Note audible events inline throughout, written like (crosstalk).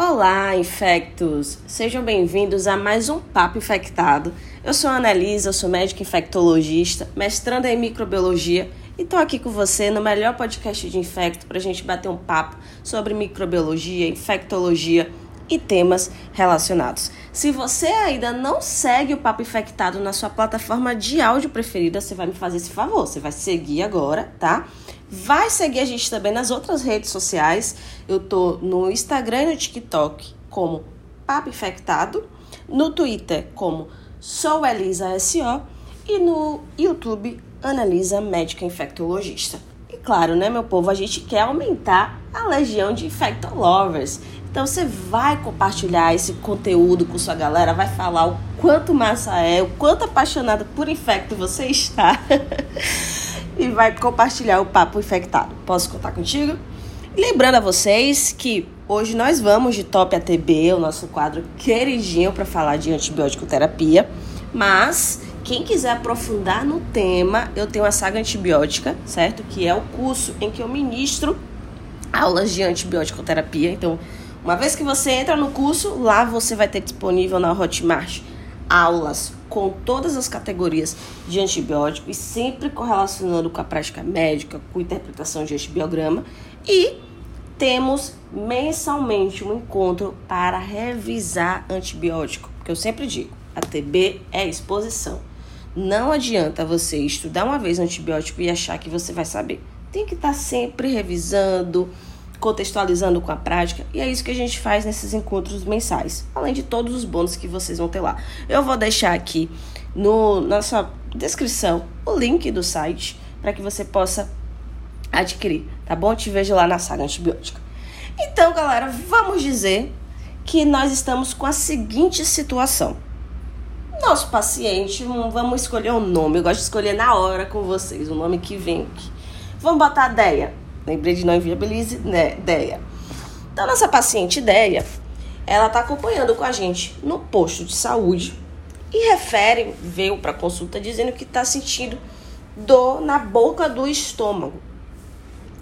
Olá, infectos! Sejam bem-vindos a mais um Papo Infectado. Eu sou a Annalisa, sou médica infectologista, mestranda em microbiologia e estou aqui com você no melhor podcast de infecto para a gente bater um papo sobre microbiologia, infectologia e temas relacionados. Se você ainda não segue o Papo Infectado na sua plataforma de áudio preferida, você vai me fazer esse favor, você vai seguir agora, tá? Vai seguir a gente também nas outras redes sociais. Eu tô no Instagram e no TikTok como Papo Infectado, no Twitter como Sou Elisa SO e no YouTube Analisa Médica Infectologista. E claro, né, meu povo, a gente quer aumentar a legião de infectolovers. Então você vai compartilhar esse conteúdo com sua galera, vai falar o quanto massa é, o quanto apaixonado por infecto você está. (laughs) e vai compartilhar o papo infectado. Posso contar contigo? lembrando a vocês que hoje nós vamos de Top ATB, o nosso quadro queridinho para falar de antibiótico terapia, mas quem quiser aprofundar no tema, eu tenho a saga antibiótica, certo? Que é o curso em que eu ministro aulas de antibiótico terapia. Então, uma vez que você entra no curso, lá você vai ter disponível na Hotmart aulas com todas as categorias de antibiótico e sempre correlacionando com a prática médica, com interpretação de antibiograma. E temos mensalmente um encontro para revisar antibiótico, porque eu sempre digo, a TB é exposição. Não adianta você estudar uma vez antibiótico e achar que você vai saber. Tem que estar sempre revisando, contextualizando com a prática, e é isso que a gente faz nesses encontros mensais, além de todos os bônus que vocês vão ter lá. Eu vou deixar aqui no nossa descrição o link do site para que você possa adquirir, tá bom? te vejo lá na saga antibiótica. Então, galera, vamos dizer que nós estamos com a seguinte situação. Nosso paciente, vamos escolher um nome, eu gosto de escolher na hora com vocês, o nome que vem. Vamos botar Deia. Lembrei de não inviabilize, né, Deia. Então, nossa paciente Deia, ela está acompanhando com a gente no posto de saúde e refere, veio para consulta dizendo que está sentindo dor na boca do estômago.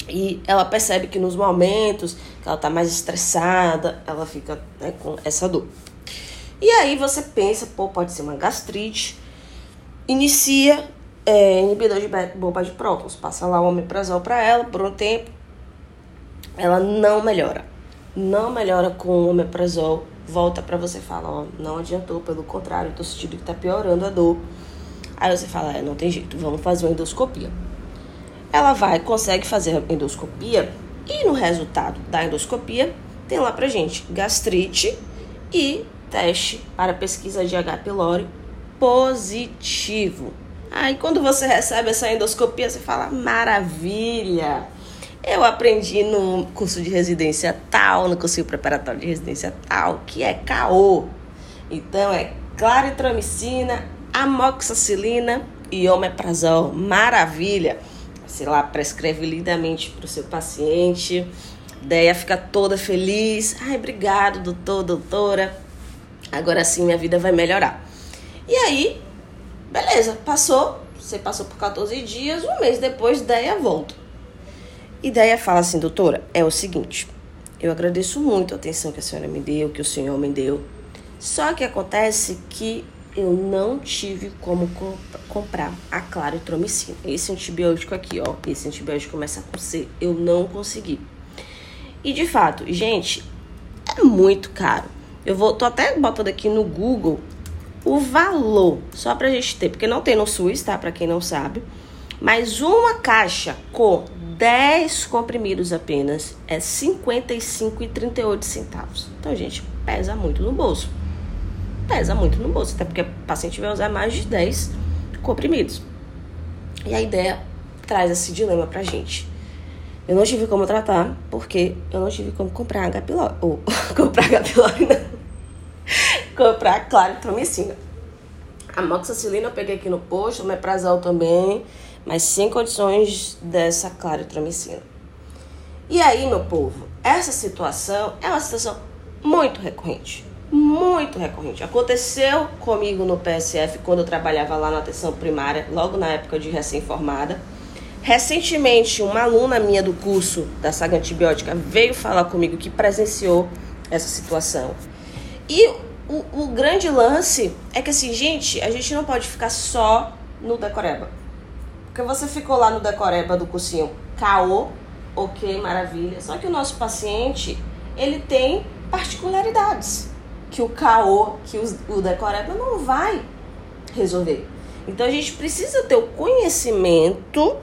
E ela percebe que nos momentos que ela está mais estressada, ela fica né, com essa dor. E aí você pensa, pô, pode ser uma gastrite. Inicia é, inibidor de bomba de prótons. Passa lá o omeprazol para ela por um tempo. Ela não melhora. Não melhora com o omeprazol. Volta para você fala, ó, não adiantou, pelo contrário, tô sentindo que tá piorando a dor. Aí você fala, é, não tem jeito, vamos fazer uma endoscopia. Ela vai, consegue fazer a endoscopia e no resultado da endoscopia tem lá pra gente gastrite e teste para pesquisa de H. pylori positivo. Aí quando você recebe essa endoscopia, você fala: maravilha! Eu aprendi no curso de residência tal, no curso preparatório de residência tal, que é CAO. Então é claritromicina, amoxicilina e omeprazol. Maravilha! Sei lá, prescreve lindamente para o seu paciente. Ideia fica toda feliz. Ai, obrigado, doutor, doutora. Agora sim minha vida vai melhorar. E aí, Beleza, passou. Você passou por 14 dias, um mês depois, Deia volta. E Deia fala assim, doutora, é o seguinte, eu agradeço muito a atenção que a senhora me deu, que o senhor me deu. Só que acontece que eu não tive como comp comprar a claritromicina. Esse antibiótico aqui, ó, esse antibiótico começa com C, eu não consegui. E de fato, gente, é muito caro. Eu vou, tô até botando aqui no Google o valor, só pra gente ter, porque não tem no SUS, tá? Pra quem não sabe. Mas uma caixa com 10 comprimidos apenas é R$ 55,38 centavos. Então, gente, pesa muito no bolso. Pesa muito no bolso, até porque o paciente vai usar mais de 10 comprimidos. E a ideia traz esse dilema pra gente. Eu não tive como tratar, porque eu não tive como comprar H. pylori. Ou (laughs) comprar H. pylori, não comprar claritromicina. A moxicilina eu peguei aqui no posto, o meprazol também, mas sem condições dessa claritromicina. E aí, meu povo, essa situação é uma situação muito recorrente. Muito recorrente. Aconteceu comigo no PSF quando eu trabalhava lá na atenção primária, logo na época de recém-formada. Recentemente, uma aluna minha do curso da saga antibiótica veio falar comigo que presenciou essa situação. E o, o grande lance é que assim, gente, a gente não pode ficar só no decoreba. Porque você ficou lá no decoreba do cursinho caô, ok, maravilha. Só que o nosso paciente, ele tem particularidades que o caô, que o decoreba não vai resolver. Então a gente precisa ter o conhecimento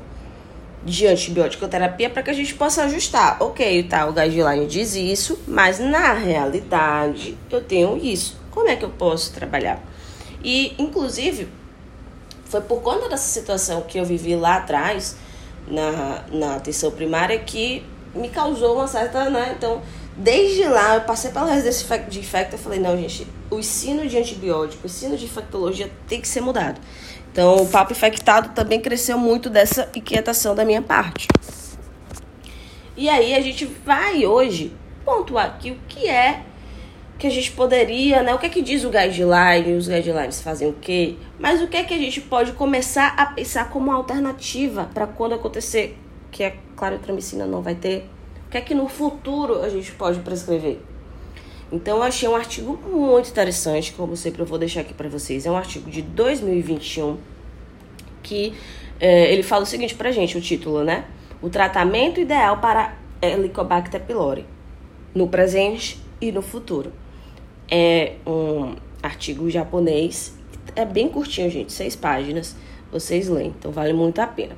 de antibiótico terapia para que a gente possa ajustar. Ok, tá, o guideline diz isso, mas na realidade eu tenho isso. Como é que eu posso trabalhar? E, inclusive, foi por conta dessa situação que eu vivi lá atrás, na, na atenção primária, que me causou uma certa, né? Então, desde lá, eu passei pela residência de infecto, eu falei, não, gente, o ensino de antibiótico, o ensino de infectologia tem que ser mudado. Então, o papo infectado também cresceu muito dessa inquietação da minha parte. E aí, a gente vai hoje pontuar aqui o que é que a gente poderia, né? O que é que diz o guideline? Os guidelines fazem o quê? Mas o que é que a gente pode começar a pensar como alternativa para quando acontecer que a claritromicina não vai ter? O que é que no futuro a gente pode prescrever? Então eu achei um artigo muito interessante, como sempre eu vou deixar aqui para vocês. É um artigo de 2021 que é, ele fala o seguinte pra gente, o título, né? O tratamento ideal para Helicobacter pylori no presente e no futuro. É um artigo japonês, é bem curtinho, gente, seis páginas, vocês leem, então vale muito a pena.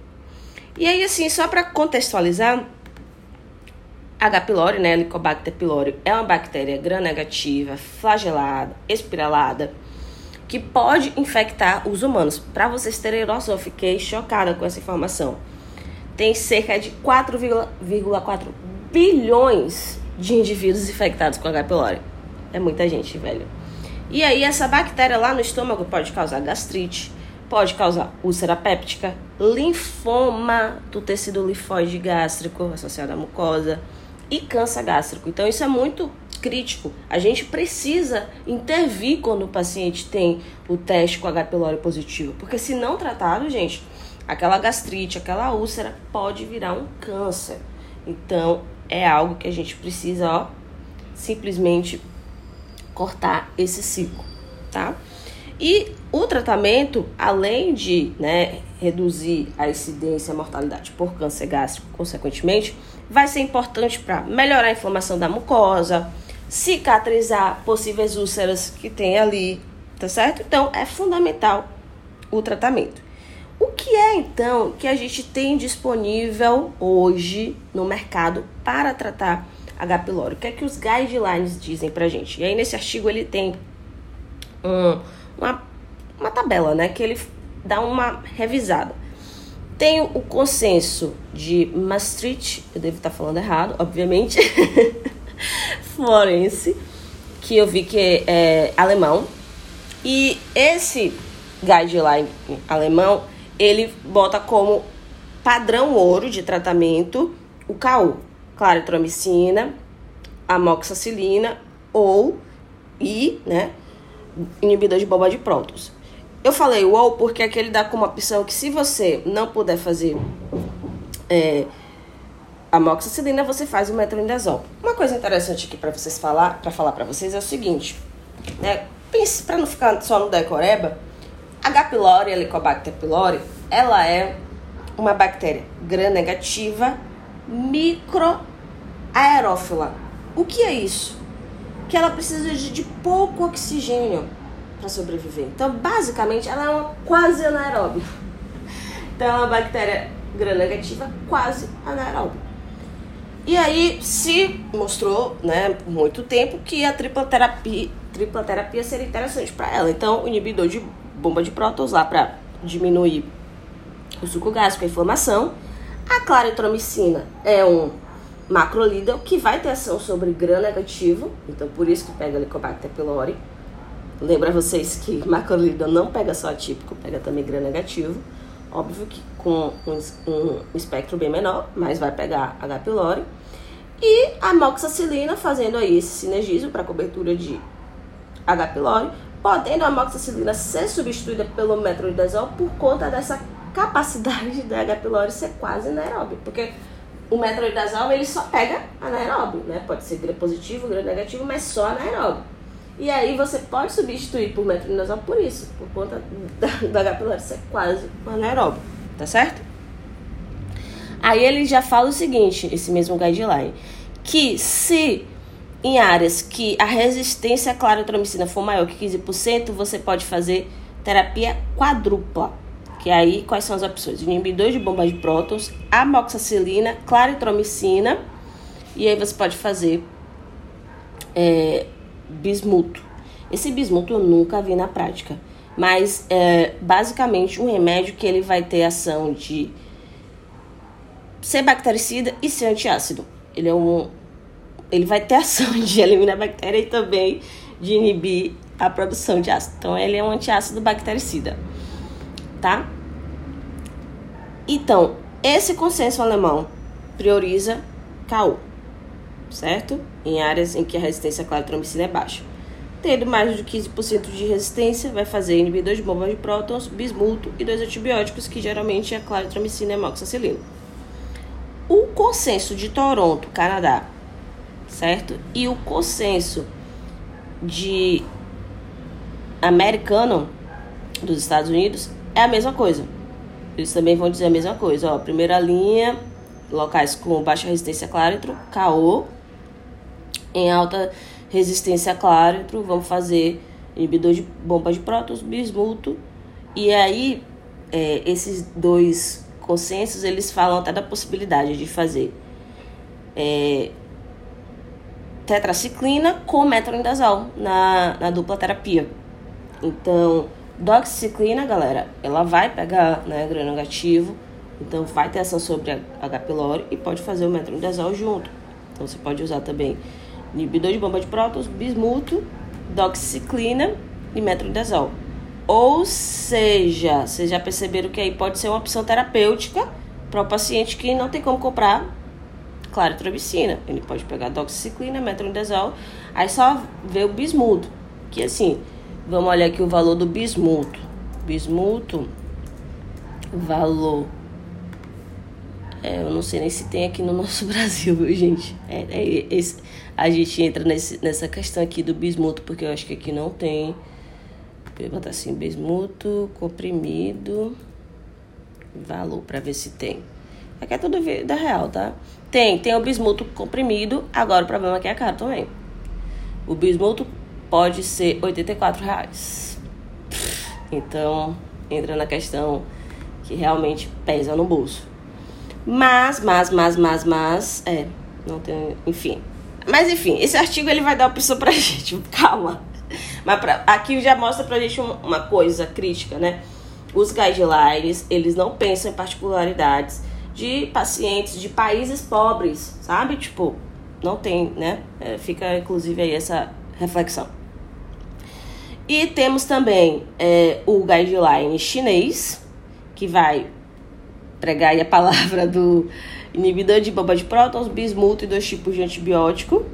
E aí, assim, só para contextualizar, H. pylori, né, Helicobacter pylori, é uma bactéria gram-negativa, flagelada, espiralada, que pode infectar os humanos. Para vocês terem noção, eu fiquei chocada com essa informação. Tem cerca de 4,4 bilhões de indivíduos infectados com H. pylori. É muita gente, velho. E aí, essa bactéria lá no estômago pode causar gastrite, pode causar úlcera péptica, linfoma do tecido linfóide gástrico associado à mucosa e câncer gástrico. Então, isso é muito crítico. A gente precisa intervir quando o paciente tem o teste com H. pylori positivo, porque se não tratado, gente, aquela gastrite, aquela úlcera pode virar um câncer. Então, é algo que a gente precisa, ó, simplesmente cortar esse ciclo, tá? E o tratamento, além de né, reduzir a incidência e a mortalidade por câncer gástrico, consequentemente, vai ser importante para melhorar a inflamação da mucosa, cicatrizar possíveis úlceras que tem ali, tá certo? Então, é fundamental o tratamento. O que é então que a gente tem disponível hoje no mercado para tratar H. pylori. O que é que os guidelines dizem pra gente? E aí nesse artigo ele tem um, uma, uma tabela, né? Que ele dá uma revisada. Tem o consenso de Maastricht, eu devo estar falando errado, obviamente, (laughs) Florence, que eu vi que é, é alemão. E esse guideline alemão, ele bota como padrão ouro de tratamento o KU, claritromicina, amoxicilina ou e, né, inibidor de bomba de prótons. Eu falei ou porque aquele dá como opção que se você não puder fazer é, amoxicilina, você faz o metronidazol. Uma coisa interessante aqui para vocês falar, para falar para vocês é o seguinte, né? Pense para não ficar só no decoreba, H. pylori, Helicobacter pylori, ela é uma bactéria gram-negativa microaerófila. O que é isso? Que ela precisa de pouco oxigênio para sobreviver. Então, basicamente, ela é uma quase anaeróbia. Então, é uma bactéria gram-negativa quase anaeróbia. E aí se mostrou, né, por muito tempo que a tripla terapia, tripla terapia seria interessante para ela. Então, o inibidor de bomba de prótons lá para diminuir o suco gástrico, a inflamação, a claritromicina é um macrolíder que vai ter ação sobre gram negativo, então por isso que pega Helicobacter pylori. Lembra vocês que macrolíder não pega só atípico, pega também gram negativo. Óbvio que com um, um, espectro bem menor, mas vai pegar H. pylori. E a moxicilina fazendo aí esse sinergismo para cobertura de H. pylori, podendo a moxicilina ser substituída pelo metronidazol por conta dessa capacidade da H. pylori ser quase anaeróbio, porque o metronidazol ele só pega anaeróbio, né? Pode ser gram positivo, gram negativo, mas só anaeróbio. E aí você pode substituir por metronidazol por isso, por conta da, H. pylori ser quase um anaeróbio, tá certo? Aí ele já fala o seguinte, esse mesmo guideline, que se em áreas que a resistência à claritromicina for maior que 15%, você pode fazer terapia quadrupla. Que aí, quais são as opções? Inibidor de bomba de prótons, amoxicilina, claritromicina. E aí você pode fazer é, bismuto. Esse bismuto eu nunca vi na prática. Mas é basicamente um remédio que ele vai ter ação de ser bactericida e ser antiácido. Ele é um. Ele vai ter (laughs) ação de eliminar a bactéria e também de inibir a produção de ácido. Então ele é um antiácido bactericida. Tá? Então, esse consenso alemão prioriza KU, certo? Em áreas em que a resistência à claritromicina é baixa. Tendo mais de 15% de resistência, vai fazer inibidor de bomba de prótons, bismuto e dois antibióticos, que geralmente é a e amoxicilina. O consenso de Toronto, Canadá, certo? E o consenso de americano dos Estados Unidos é a mesma coisa. Eles também vão dizer a mesma coisa. Ó, primeira linha, locais com baixa resistência a cláritro, KO. Em alta resistência a cláritro, vamos fazer inibidor de bomba de prótons, bismuto. E aí, é, esses dois consensos, eles falam até da possibilidade de fazer é, tetraciclina com metronidazol na, na dupla terapia. Então, Doxiciclina, galera, ela vai pegar né, gram negativo, então vai ter ação sobre a H. pylori e pode fazer o metronidazol junto. Então você pode usar também inibidor de bomba de prótons, bismuto, doxiciclina e metronidazol. Ou seja, vocês já perceberam que aí pode ser uma opção terapêutica para o paciente que não tem como comprar claritromicina. Ele pode pegar doxiciclina, metronidazol, aí só ver o bismuto, que assim, Vamos olhar aqui o valor do bismuto. Bismuto, valor. É, eu não sei nem se tem aqui no nosso (laughs) Brasil, viu, gente? É, é esse, a gente entra nesse, nessa questão aqui do bismuto, porque eu acho que aqui não tem. Vou botar assim: bismuto, comprimido, valor, para ver se tem. Aqui é tudo da real, tá? Tem, tem o bismuto comprimido. Agora o problema é que é caro também. O bismuto pode ser 84 reais. Então, entra na questão que realmente pesa no bolso. Mas, mas, mas, mas, mas, é, não tem, enfim. Mas enfim, esse artigo ele vai dar opção pra (laughs) gente, calma. Mas pra, aqui já mostra pra gente uma coisa crítica, né? Os guidelines, eles não pensam em particularidades de pacientes de países pobres, sabe? Tipo, não tem, né? É, fica inclusive aí essa reflexão. E temos também é, o guideline chinês, que vai pregar a palavra do inibidor de bomba de prótons, bismuto e dois tipos de antibiótico.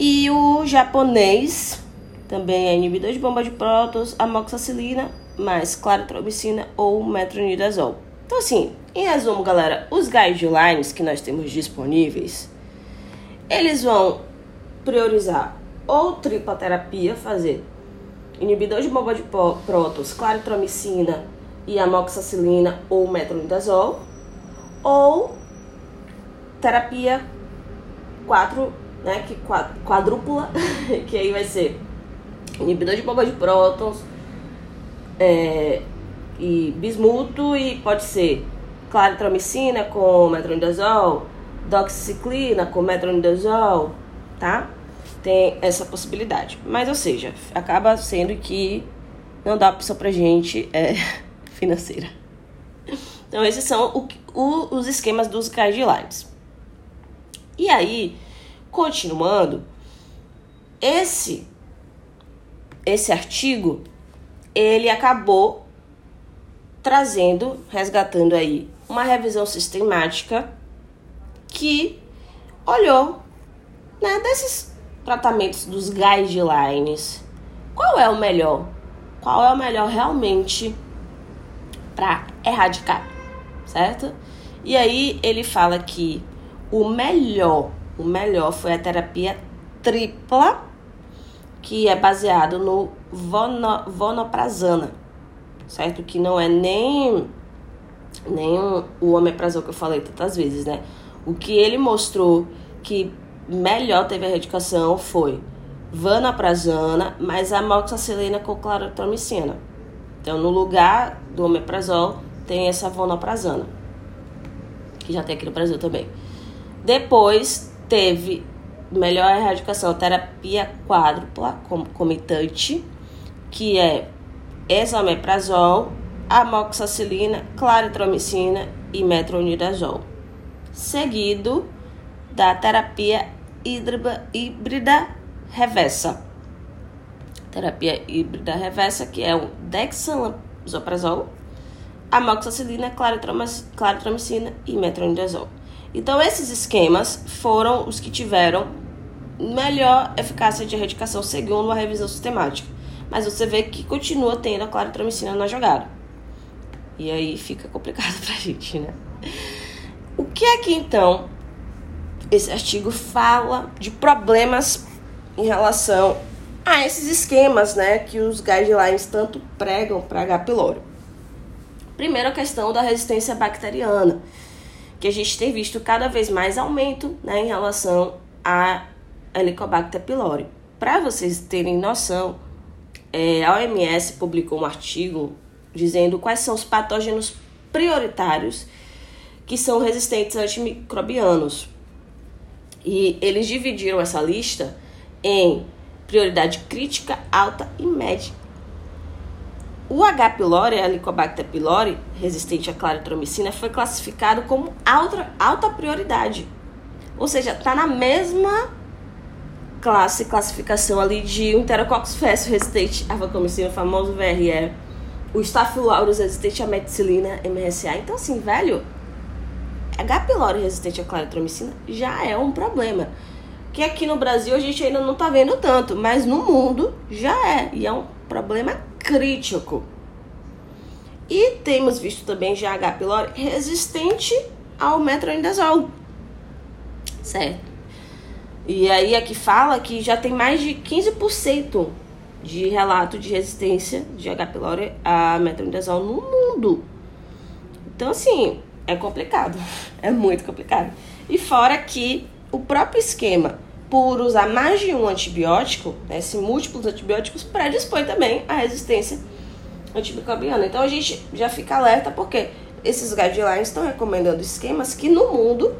E o japonês também é inibidor de bomba de prótons, amoxicilina, mais claritromicina ou metronidazol. Então assim, em resumo, galera, os guidelines que nós temos disponíveis, eles vão priorizar ou tripla terapia, fazer inibidor de bomba de prótons, claritromicina e amoxicilina ou metronidazol, ou terapia 4, né, que quadrúpula, (laughs) que aí vai ser inibidor de bomba de prótons é, e bismuto e pode ser claritromicina com metronidazol, doxiciclina com metronidazol, tá? tem essa possibilidade. Mas, ou seja, acaba sendo que não dá opção pra gente é, financeira. Então, esses são o, o, os esquemas dos guidelines. E aí, continuando, esse, esse artigo, ele acabou trazendo, resgatando aí, uma revisão sistemática que olhou né, desses tratamentos dos guidelines, qual é o melhor? Qual é o melhor realmente para erradicar, certo? E aí ele fala que o melhor, o melhor foi a terapia tripla, que é baseado no vono, vonoprazana, certo? Que não é nem nem o omeprazol que eu falei tantas vezes, né? O que ele mostrou que melhor teve a erradicação foi vanaprazana mais amoxicilina com claritromicina. Então, no lugar do omeprazol, tem essa vonoprazana, que já tem aqui no Brasil também. Depois, teve melhor erradicação, terapia quádrupla comitante, que é esomeprazol, amoxicilina, claritromicina e metronidazol. Seguido da terapia híbrida reversa. Terapia híbrida reversa, que é o dexlansoprazol, amoxicilina, claritromicina e metronidazol. Então, esses esquemas foram os que tiveram melhor eficácia de erradicação segundo a revisão sistemática. Mas você vê que continua tendo a claritromicina na jogada. E aí fica complicado (laughs) pra gente, né? O que é que então esse artigo fala de problemas em relação a esses esquemas, né, que os guidelines tanto pregam para H. pylori? Primeiro a questão da resistência bacteriana, que a gente tem visto cada vez mais aumento, né, em relação a Helicobacter pylori. Para vocês terem noção, é, a OMS publicou um artigo dizendo quais são os patógenos prioritários que são resistentes a antimicrobianos. E eles dividiram essa lista em prioridade crítica, alta e média. O H. pylori, a Helicobacter pylori, resistente à claritromicina, foi classificado como alta, alta prioridade. Ou seja, está na mesma classe, classificação ali de um Enterococcus faeces resistente à vancomicina, o famoso VRE, o Staphylococcus resistente à meticilina, MRSA. Então, assim, velho, H. pylori resistente à claritromicina já é um problema. Que aqui no Brasil a gente ainda não tá vendo tanto, mas no mundo já é. E é um problema crítico. E temos visto também já H. pylori resistente ao metronidazol. Certo? E aí aqui fala que já tem mais de 15% de relato de resistência de H. pylori a metronidazol no mundo. Então, assim, é complicado. (laughs) É muito complicado. E fora que o próprio esquema, por usar mais de um antibiótico, né, se múltiplos antibióticos, predispõe também à resistência antimicrobiana. Então a gente já fica alerta porque esses guidelines estão recomendando esquemas que no mundo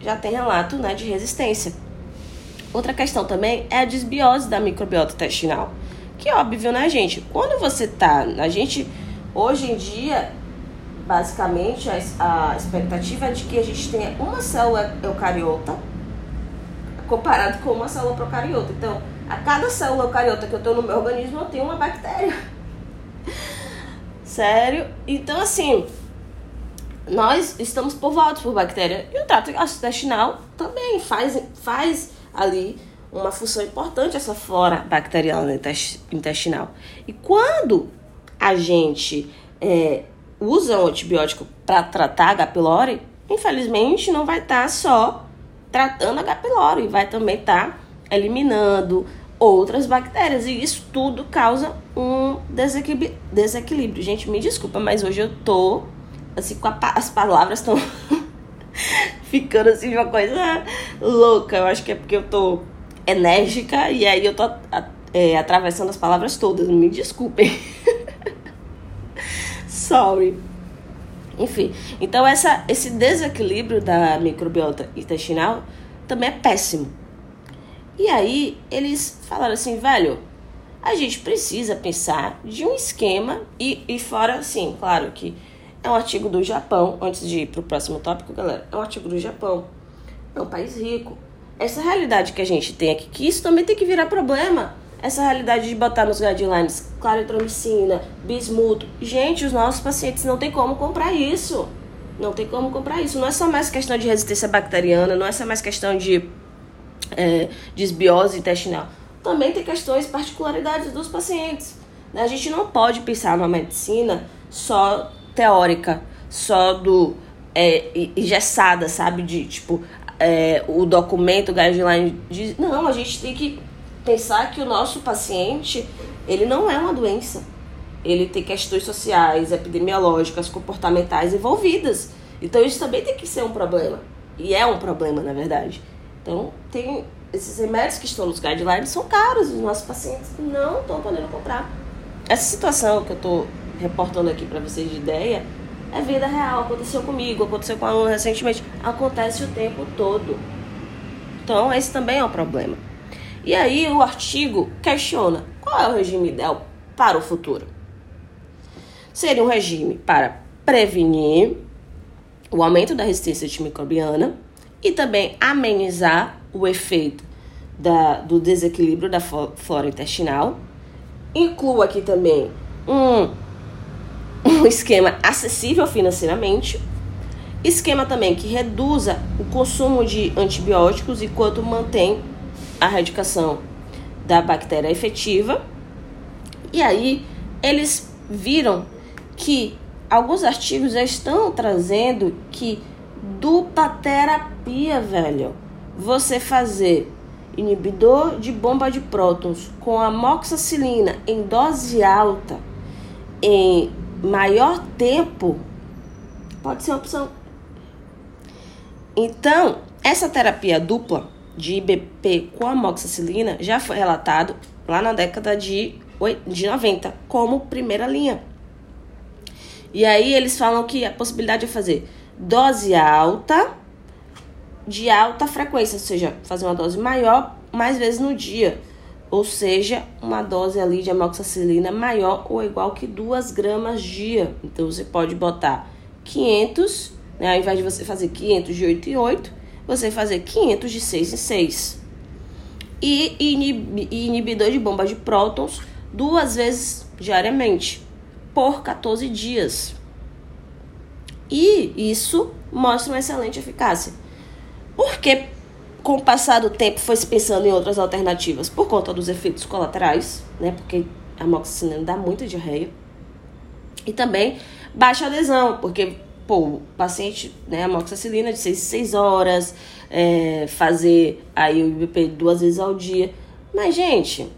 já tem relato né, de resistência. Outra questão também é a desbiose da microbiota intestinal. Que é óbvio, né, gente? Quando você tá. A gente, hoje em dia, basicamente, a, a expectativa é de que a gente tenha uma célula eucariota comparado com uma célula procariota. Então, a cada célula eucariota que eu tenho no meu organismo, eu tenho uma bactéria. Sério? Então, assim, nós estamos povoados por bactéria. E o trato intestinal também faz, faz ali uma função importante, essa flora bacteriana intestinal. E quando a gente é, usa um antibiótico para tratar H. pylori, infelizmente não vai estar tá só tratando H. pylori, vai também estar tá eliminando outras bactérias e isso tudo causa um desequilíbrio. desequilíbrio. Gente, me desculpa, mas hoje eu tô assim com a, as palavras estão (laughs) ficando assim uma coisa louca. Eu acho que é porque eu tô enérgica e aí eu tô é, atravessando as palavras todas. Me desculpem. (laughs) Sorry. Enfim, então essa, esse desequilíbrio da microbiota intestinal também é péssimo. E aí eles falaram assim, velho, a gente precisa pensar de um esquema e, e fora, assim, claro que é um artigo do Japão, antes de ir para o próximo tópico, galera, é um artigo do Japão. É um país rico. Essa realidade que a gente tem aqui, que isso também tem que virar problema essa realidade de botar nos guidelines claritromicina, bismuto. Gente, os nossos pacientes não tem como comprar isso. Não tem como comprar isso. Não é só mais questão de resistência bacteriana, não é só mais questão de é, desbiose intestinal. Também tem questões, particularidades dos pacientes. Né? A gente não pode pensar numa medicina só teórica, só do é, engessada, sabe? De tipo, é, o documento, o guideline diz. Não, a gente tem que pensar que o nosso paciente, ele não é uma doença. Ele tem questões sociais, epidemiológicas, comportamentais envolvidas. Então isso também tem que ser um problema. E é um problema, na verdade. Então, tem esses remédios que estão nos guidelines são caros, os nossos pacientes não estão podendo comprar. Essa situação que eu estou reportando aqui para vocês de ideia é vida real, aconteceu comigo, aconteceu com a aluna recentemente, acontece o tempo todo. Então, esse também é um problema. E aí, o artigo questiona qual é o regime ideal para o futuro. Seria um regime para prevenir o aumento da resistência antimicrobiana e também amenizar o efeito da, do desequilíbrio da flora intestinal. Inclua aqui também um um esquema acessível financeiramente, esquema também que reduza o consumo de antibióticos enquanto mantém a erradicação da bactéria efetiva. E aí eles viram que alguns artigos já estão trazendo que dupla terapia, velho, você fazer inibidor de bomba de prótons com amoxicilina em dose alta em maior tempo pode ser uma opção. Então, essa terapia dupla de IBP com amoxicilina já foi relatado lá na década de, de 90 como primeira linha. E aí eles falam que a possibilidade é fazer dose alta de alta frequência, ou seja, fazer uma dose maior mais vezes no dia ou seja, uma dose ali de amoxicilina maior ou igual que 2 gramas dia. Então você pode botar 500, né, ao invés de você fazer 500 de 8 em 8, você fazer 500 de 6 em 6. E inibidor de bomba de prótons duas vezes diariamente, por 14 dias. E isso mostra uma excelente eficácia. Por que com o passar do tempo foi se pensando em outras alternativas por conta dos efeitos colaterais, né? Porque a amoxicilina dá muita diarreia. E também baixa adesão, porque pô, paciente, né, amoxicilina de 6 em 6 horas, é, fazer aí o IBP duas vezes ao dia. Mas, gente,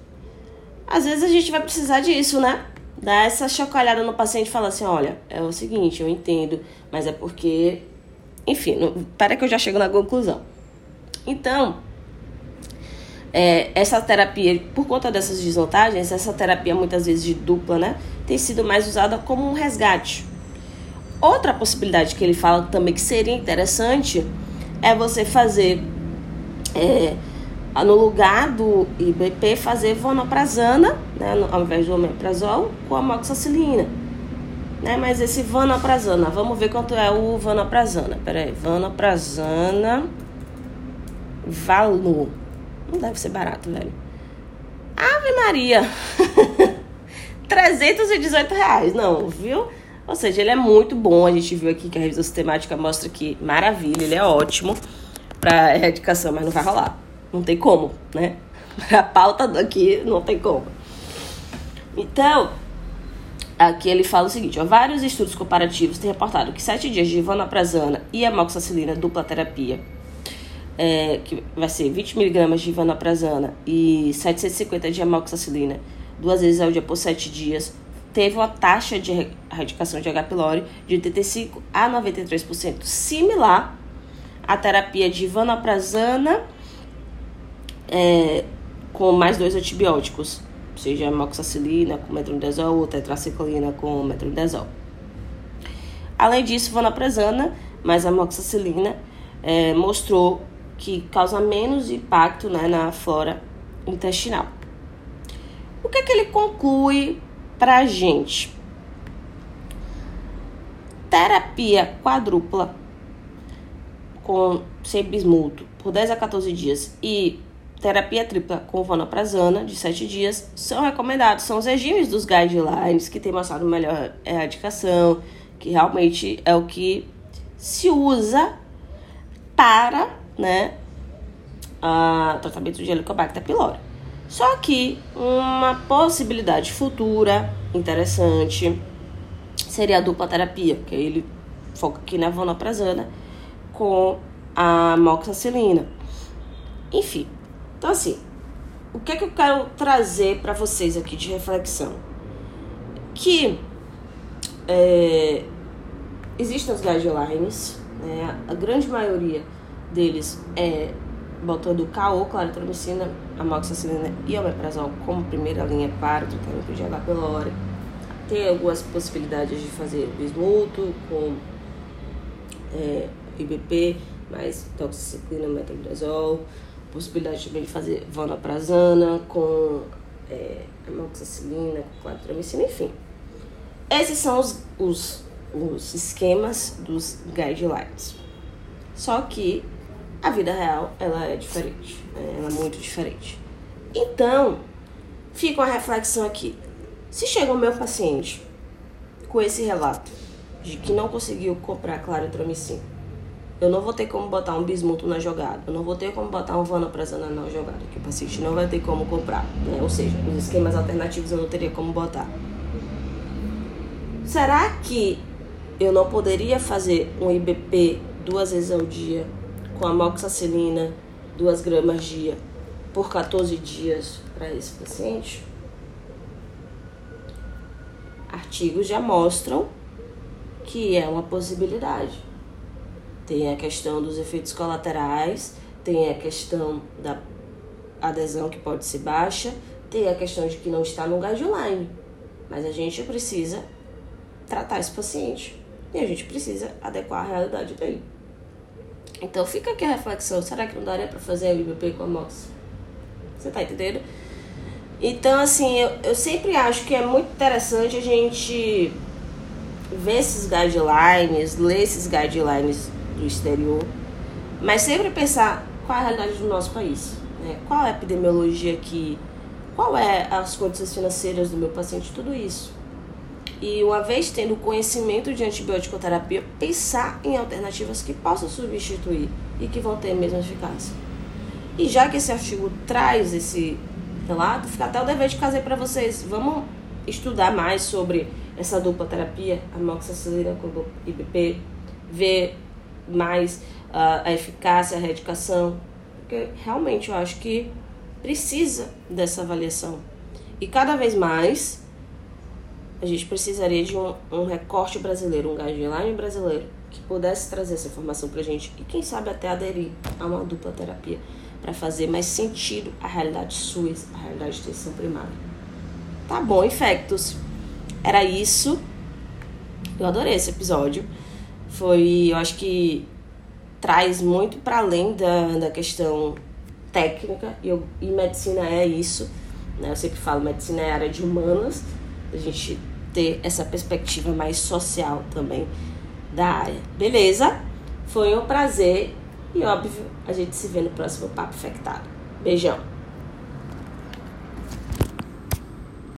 às vezes a gente vai precisar disso, né? Dar essa chacoalhada no paciente e falar assim, olha, é o seguinte, eu entendo, mas é porque... Enfim, não, para que eu já chego na conclusão. Então, é, essa terapia, por conta dessas desvantagens, essa terapia muitas vezes de dupla, né, tem sido mais usada como um resgate. Outra possibilidade que ele fala também que seria interessante é você fazer, é, no lugar do IBP, fazer vonoprazana, né, ao invés do omeprazol, com amoxicilina. Né, mas esse vanoprazana, vamos ver quanto é o vanoprazana. Pera aí, vanoprazana valor. Não deve ser barato, velho. Ave Maria! (laughs) 318 reais, não, viu? Ou seja, ele é muito bom. A gente viu aqui que a revisão sistemática mostra que maravilha, ele é ótimo para erradicação, mas não vai rolar. Não tem como, né? (laughs) A pauta daqui não tem como. Então, aqui ele fala o seguinte: ó, vários estudos comparativos têm reportado que 7 dias de vonoprazana e amoxicilina dupla terapia é, que vai ser 20 mg de vanaprazana e 750 de amoxicilina duas vezes ao dia por 7 dias, teve uma taxa de erradicação de H. pylori de 85 a 93%, similar à terapia de vanaprazana é, com mais dois antibióticos, seja amoxicilina com metronidazol ou tetraciclina com metronidazol. Além disso, vanaprazana mais amoxicilina é, mostrou que causa menos impacto né, na flora intestinal. O que é que ele conclui para a gente? Terapia quadrupla com sem bismuto por 10 a 14 dias e terapia tripla com vonoprazana de 7 dias são recomendados. São os regimes dos guidelines que têm mostrado melhor erradicação, que realmente é o que se usa para né, a tratamento de Helicobacter pylori. Só que uma possibilidade futura interessante seria a dupla terapia, que ele foco aqui na vonoprazana com a moxicilina. Enfim, então assim, o que é que eu quero trazer para vocês aqui de reflexão? Que é, existem os guidelines, né? a grande maioria deles é botando caô, claritromicina, amoxicilina e omeprazol como primeira linha para o tratamento de H. pylori. Tem algumas possibilidades de fazer bismuto com é, IBP, mais toxiciclina, metronidazol, possibilidade também de fazer vonoprazana com é, amoxicilina, com claritromicina, enfim. Esses são os, os, os esquemas dos guidelines. Só que a vida real, ela é diferente, né? ela é muito diferente. Então, fica uma reflexão aqui. Se chega o meu paciente com esse relato de que não conseguiu comprar claritromicina, eu não vou ter como botar um bismuto na jogada, eu não vou ter como botar um vanoprazana na jogada, que o paciente não vai ter como comprar, né? Ou seja, os esquemas alternativos eu não teria como botar. Será que eu não poderia fazer um IBP duas vezes ao dia com amoxicilina, 2 gramas dia por 14 dias para esse paciente? Artigos já mostram que é uma possibilidade. Tem a questão dos efeitos colaterais, tem a questão da adesão que pode ser baixa, tem a questão de que não está no guideline. Mas a gente precisa tratar esse paciente e a gente precisa adequar a realidade dele. Então fica aqui a reflexão, será que não daria para fazer o IBP com a MOX? Você tá entendendo? Então, assim, eu, eu sempre acho que é muito interessante a gente ver esses guidelines, ler esses guidelines do exterior, mas sempre pensar qual é a realidade do nosso país, né? qual é a epidemiologia aqui, qual é as condições financeiras do meu paciente, tudo isso. E uma vez tendo conhecimento de antibiótico-terapia, pensar em alternativas que possam substituir e que vão ter a mesma eficácia. E já que esse artigo traz esse relato, fica até o dever de fazer para vocês. Vamos estudar mais sobre essa dupla terapia, amoxicilina com IBP, ver mais uh, a eficácia, a erradicação, porque realmente eu acho que precisa dessa avaliação. E cada vez mais a gente precisaria de um, um recorte brasileiro, um guideline brasileiro que pudesse trazer essa informação pra gente e quem sabe até aderir a uma dupla terapia para fazer mais sentido a realidade SUS, a realidade de extensão primária. Tá bom, infectos. Era isso. Eu adorei esse episódio foi, eu acho que traz muito para além da, da questão técnica, e, eu, e medicina é isso, né? Eu sempre falo, medicina é área de humanas, a gente ter essa perspectiva mais social também da área. Beleza? Foi um prazer e óbvio, a gente se vê no próximo Papo Infectado. Beijão!